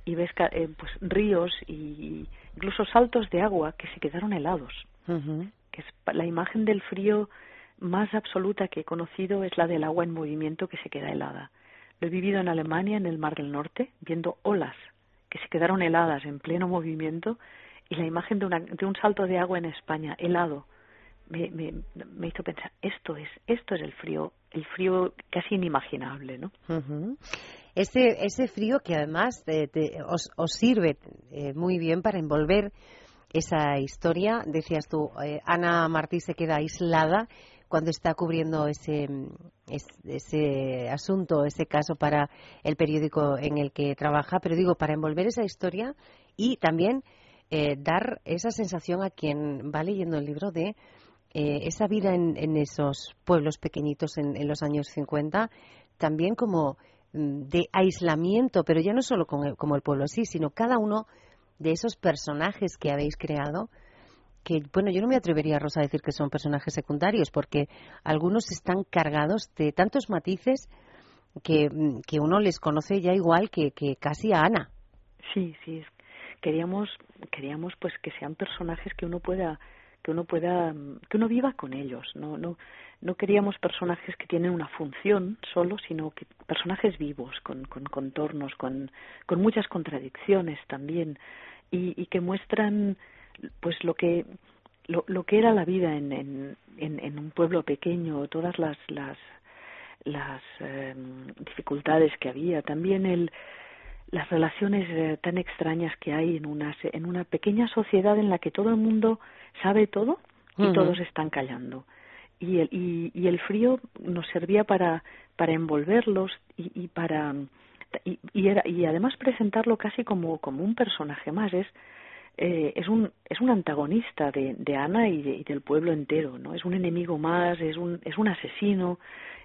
y ves eh, pues ríos y incluso saltos de agua que se quedaron helados que es la imagen del frío más absoluta que he conocido es la del agua en movimiento que se queda helada lo he vivido en Alemania en el Mar del Norte viendo olas que se quedaron heladas en pleno movimiento y la imagen de, una, de un salto de agua en España helado me, me, me, hizo pensar esto es esto es el frío el frío casi inimaginable no ese, ese frío que además os, os, sirve eh, muy bien para envolver esa historia. Decías tú, eh, Ana Martí se queda aislada cuando está cubriendo ese, ese asunto, ese caso para el periódico en el que trabaja, pero digo, para envolver esa historia y también eh, dar esa sensación a quien va leyendo el libro de esa vida en, esos pueblos pequeñitos en, los años 50, también como Mm, de aislamiento, pero ya no solo como el pueblo sí, sino cada uno de esos personajes que habéis creado, que, bueno, yo no me atrevería, Rosa, a decir que son personajes secundarios, porque algunos están cargados de tantos matices que, mm, que uno les conoce ya igual que, que casi a Ana. Sí, sí, queríamos, queríamos pues que sean personajes que uno pueda que uno pueda que uno viva con ellos no no no queríamos personajes que tienen una función solo, sino que personajes vivos, con, con contornos, con, con muchas contradicciones también, y, y que muestran pues lo que lo, lo que era la vida en, en, en, un pueblo pequeño, todas las las, las em, dificultades que había, también el las relaciones eh, tan extrañas que hay en una, en una pequeña sociedad en la que todo el mundo sabe todo y todos están callando. Y el, y, y, el frío nos servía para, para envolverlos y, y para y, y, era, y además presentarlo casi como, como un personaje más. Es, eh, es un es un antagonista de, de Ana y, y, del pueblo entero no es un enemigo más es un es un asesino.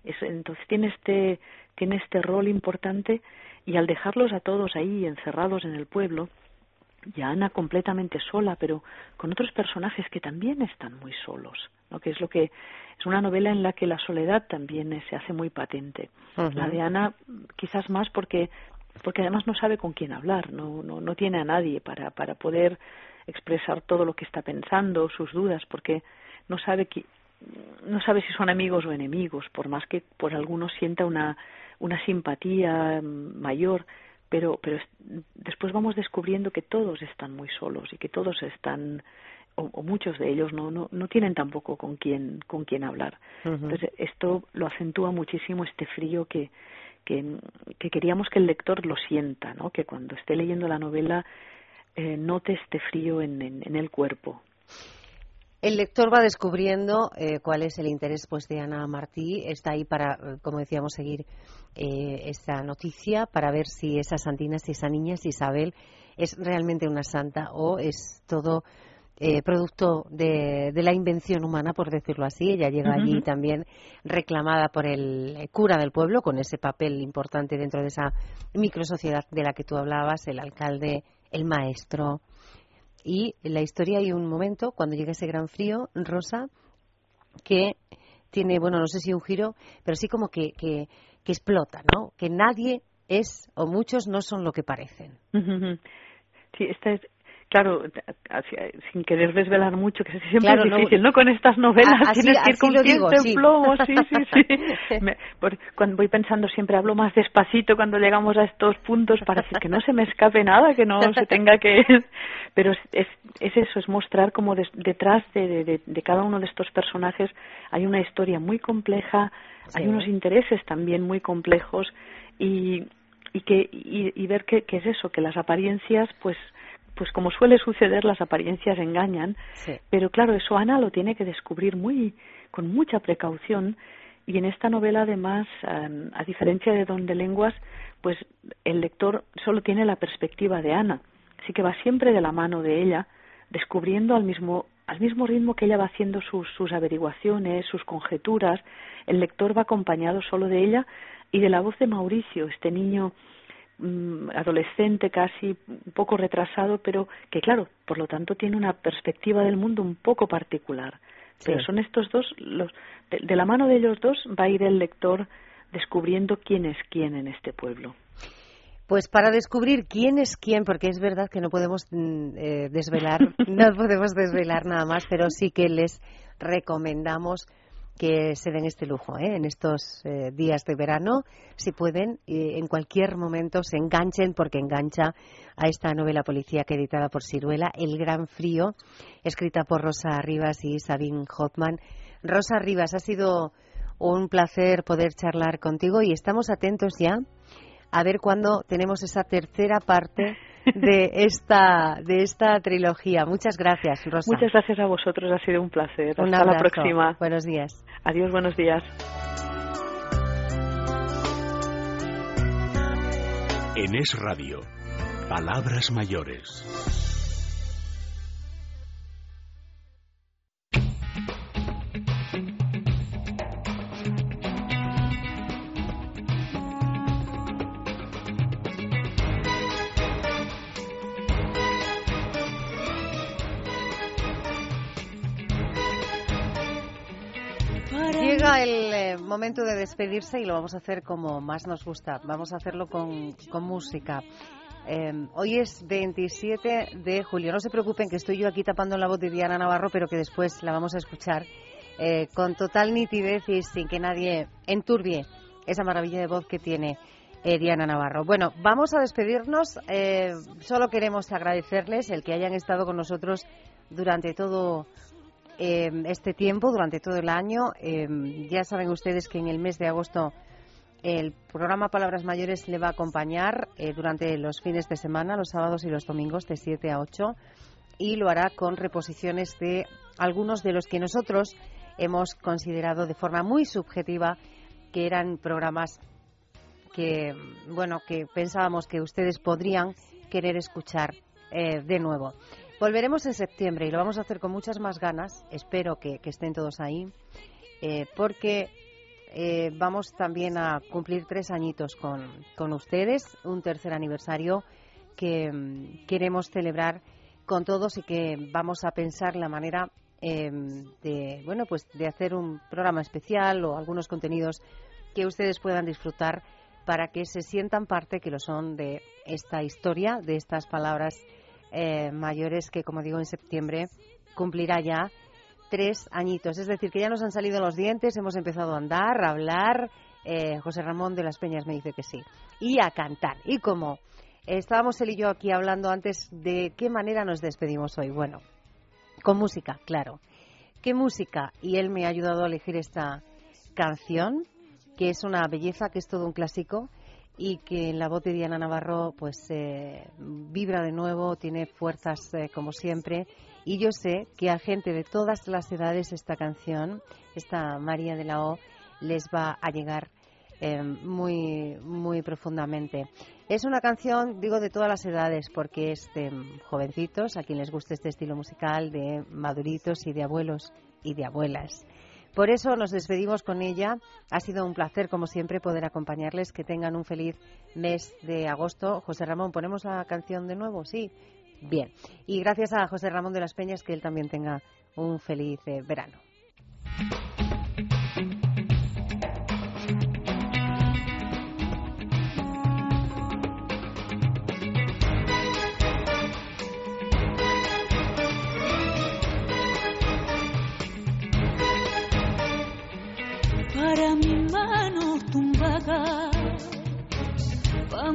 Es, entonces tiene este tiene este rol importante y al dejarlos a todos ahí encerrados en el pueblo y a Ana completamente sola pero con otros personajes que también están muy solos no que es lo que es una novela en la que la soledad también se hace muy patente. La de Ana quizás más porque porque además no sabe con quién hablar, no, no, no tiene a nadie para, para poder expresar todo lo que está pensando, sus dudas, porque no sabe no sabe si son amigos o enemigos, por más que por algunos sienta una, una simpatía mayor, pero, pero después vamos descubriendo que todos están muy solos y que todos están o, o, muchos de ellos no, no, no tienen tampoco con quién, con quién hablar. Entonces, esto lo acentúa muchísimo este frío que, que, queríamos que el lector lo sienta, ¿no? que cuando esté leyendo la novela eh, note este frío en, en, el cuerpo. El lector va descubriendo eh, cuál es el interés pues, de Ana Martí. Está ahí para, eh, como decíamos, seguir eh, esta noticia, para ver si esa santina, si esa niña, si Isabel es realmente una santa o es todo eh, producto de, la invención humana, por decirlo así. Ella llega allí también reclamada por el cura del pueblo, con ese papel importante dentro de esa microsociedad de la que tú hablabas, el alcalde, el maestro. Y en la historia hay un momento, cuando llega ese gran frío, Rosa, que tiene, bueno, no sé si un giro, pero sí como que, que, que explota, ¿no? Que nadie es, o muchos no son lo que parecen. Sí, esta es, claro, sin querer desvelar mucho, que siempre es difícil, no. Con estas novelas tienes que ir con digo, sí. plomo, sí, sí, sí. cuando voy pensando siempre hablo más despacito cuando llegamos a estos puntos para que no se me escape nada, que no se tenga que... Pero es, es, eso, es mostrar como detrás de, de, de, cada uno de estos personajes hay una historia muy compleja, hay unos intereses también muy complejos y, y que y, y ver que, que es eso, que las apariencias pues pues como suele suceder, las apariencias engañan, pero claro, eso Ana lo tiene que descubrir muy, con mucha precaución, y en esta novela además, a diferencia de Don de Lenguas, pues el lector solo tiene la perspectiva de Ana, así que va siempre de la mano de ella, descubriendo al mismo al mismo ritmo que ella va haciendo sus, sus averiguaciones, sus conjeturas, el lector va acompañado solo de ella y de la voz de Mauricio, este niño Mm, adolescente casi un poco retrasado pero que claro por lo tanto tiene una perspectiva del mundo un poco particular. Pero son estos dos los de, la mano de ellos dos va a ir el lector descubriendo quién es quién en este pueblo. Pues para descubrir quién es quién, porque es verdad que no podemos mm, eh, desvelar, no podemos desvelar nada más, pero sí que les recomendamos que se den este lujo ¿eh? en estos eh, días de verano, si pueden, en cualquier momento se enganchen, porque engancha a esta novela policíaca editada por Ciruela, El Gran Frío, escrita por Rosa Rivas y Sabine Hoffman. Rosa Rivas, ha sido un placer poder charlar contigo y estamos atentos ya a ver cuándo tenemos esa tercera parte de esta, de esta trilogía. Muchas gracias, Rosa. Muchas gracias a vosotros, ha sido un placer. Hasta la próxima. Buenos días. Adiós, buenos días. En Es Radio, Palabras Mayores. El eh, momento de despedirse y lo vamos a hacer como más nos gusta. Vamos a hacerlo con, música. Em, hoy es 27 de julio. No se preocupen que estoy yo aquí tapando la voz de Diana Navarro, pero que después la vamos a escuchar eh, con total nitidez y sin que nadie enturbie esa maravilla de voz que tiene eh, Diana Navarro. Bueno, vamos a despedirnos. solo queremos agradecerles el que hayan estado con nosotros durante todo eh, este tiempo, durante todo el año. Eh, ya saben ustedes que en el mes de agosto El programa Palabras Mayores le va a acompañar eh, durante los fines de semana, los sábados y los domingos, de 7 a 8, y lo hará con reposiciones de algunos de los que nosotros hemos considerado de forma muy subjetiva que eran programas que, bueno, que pensábamos que ustedes podrían querer escuchar eh, de nuevo. Volveremos en septiembre y lo vamos a hacer con muchas más ganas. Espero que, estén todos ahí, eh, porque eh, vamos también a cumplir tres añitos con, con ustedes, un tercer aniversario que mm, queremos celebrar con todos y que vamos a pensar la manera em, de bueno pues de hacer un programa especial o algunos contenidos que ustedes puedan disfrutar para que se sientan parte que lo son de esta historia de estas palabras eh, mayores que como digo en septiembre cumplirá ya tres añitos. Es decir, que ya nos han salido los dientes, hemos empezado a andar, a hablar. Eh, José Ramón de las Peñas me dice que sí. Y a cantar. Y como estábamos él y yo aquí hablando antes de qué manera nos despedimos hoy. Bueno, con música, claro. ¿Qué música? Y él me ha ayudado a elegir esta canción, que es una belleza, que es todo un clásico y que la voz de Diana Navarro pues eh, vibra de nuevo, tiene fuerzas eh, como siempre y yo sé que a gente de todas las edades esta canción, esta María de la O, les va a llegar eh, muy, muy profundamente. Es una canción, digo, de todas las edades, porque es de jovencitos, a quien les guste este estilo musical, de maduritos y de abuelos y de abuelas. Por eso nos despedimos con ella. Ha sido un placer, como siempre, poder acompañarles. Que tengan un feliz mes de agosto. José Ramón, ¿ponemos la canción de nuevo? Sí. Bien. Y gracias a José Ramón de las Peñas, que él también tenga un feliz eh, verano.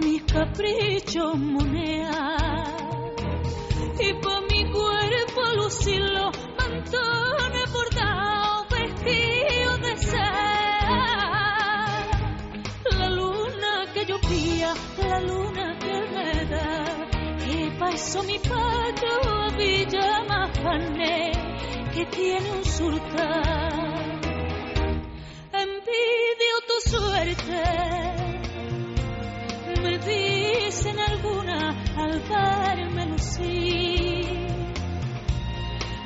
Mis caprichos moneda y por mi cuerpo lucirlo mantones bordados vestidos de ser la luna que yo pía la luna que me da y pasó mi pato a Villa Mafané que tiene un surtar envidio tu suerte dicen alguna al verme lucir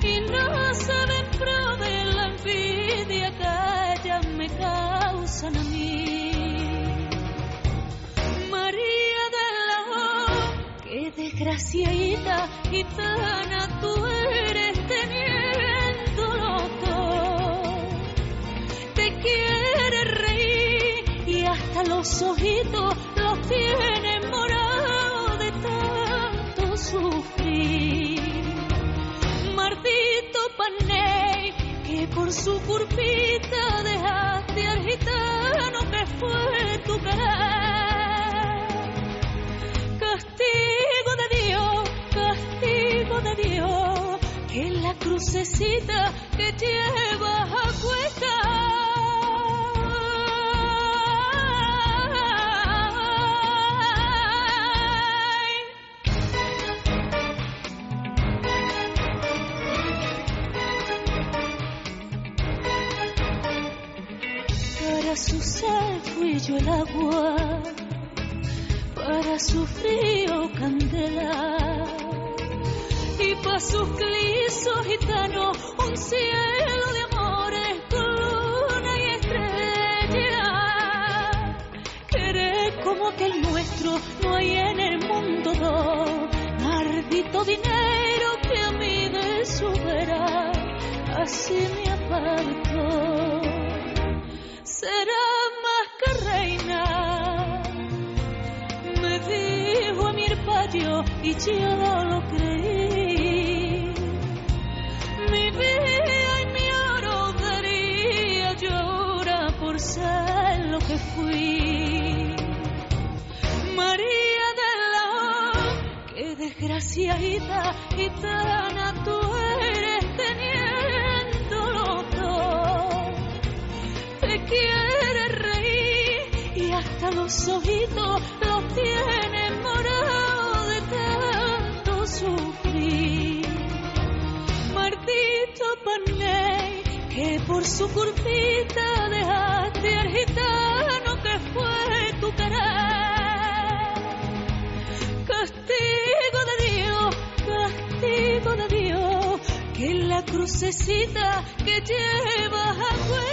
y no saben pro de la envidia que ya me causan a mí. María de la O, qué desgraciadita gitana tú eres teniéndolo todo. Te quiere reír y hasta los ojitos tienen morado de tanto sufrir. Martito Paney, que por su curpita dejaste al gitano que fue tu querer. Castigo de Dios, castigo de Dios, que la crucecita que llevas a cuesta. Su sal fui yo el agua, para su frío candela, y para sus clisos gitanos un cielo de amores luna y estrella. Querer como que el nuestro no hay en el mundo dos, maldito dinero que a mí de su vera, así me apartó será más que reina. Me dijo a mi herpario y yo lo creí. Mi vida y mi oro daría llora por ser lo que fui. María de la que desgraciada gitana tú eres los ojitos los tiene morados de tanto sufrir. Martito Panay, que por su curvita dejaste al gitano que fue tu querer. Castigo de Dios, castigo de Dios, que la crucecita que llevas a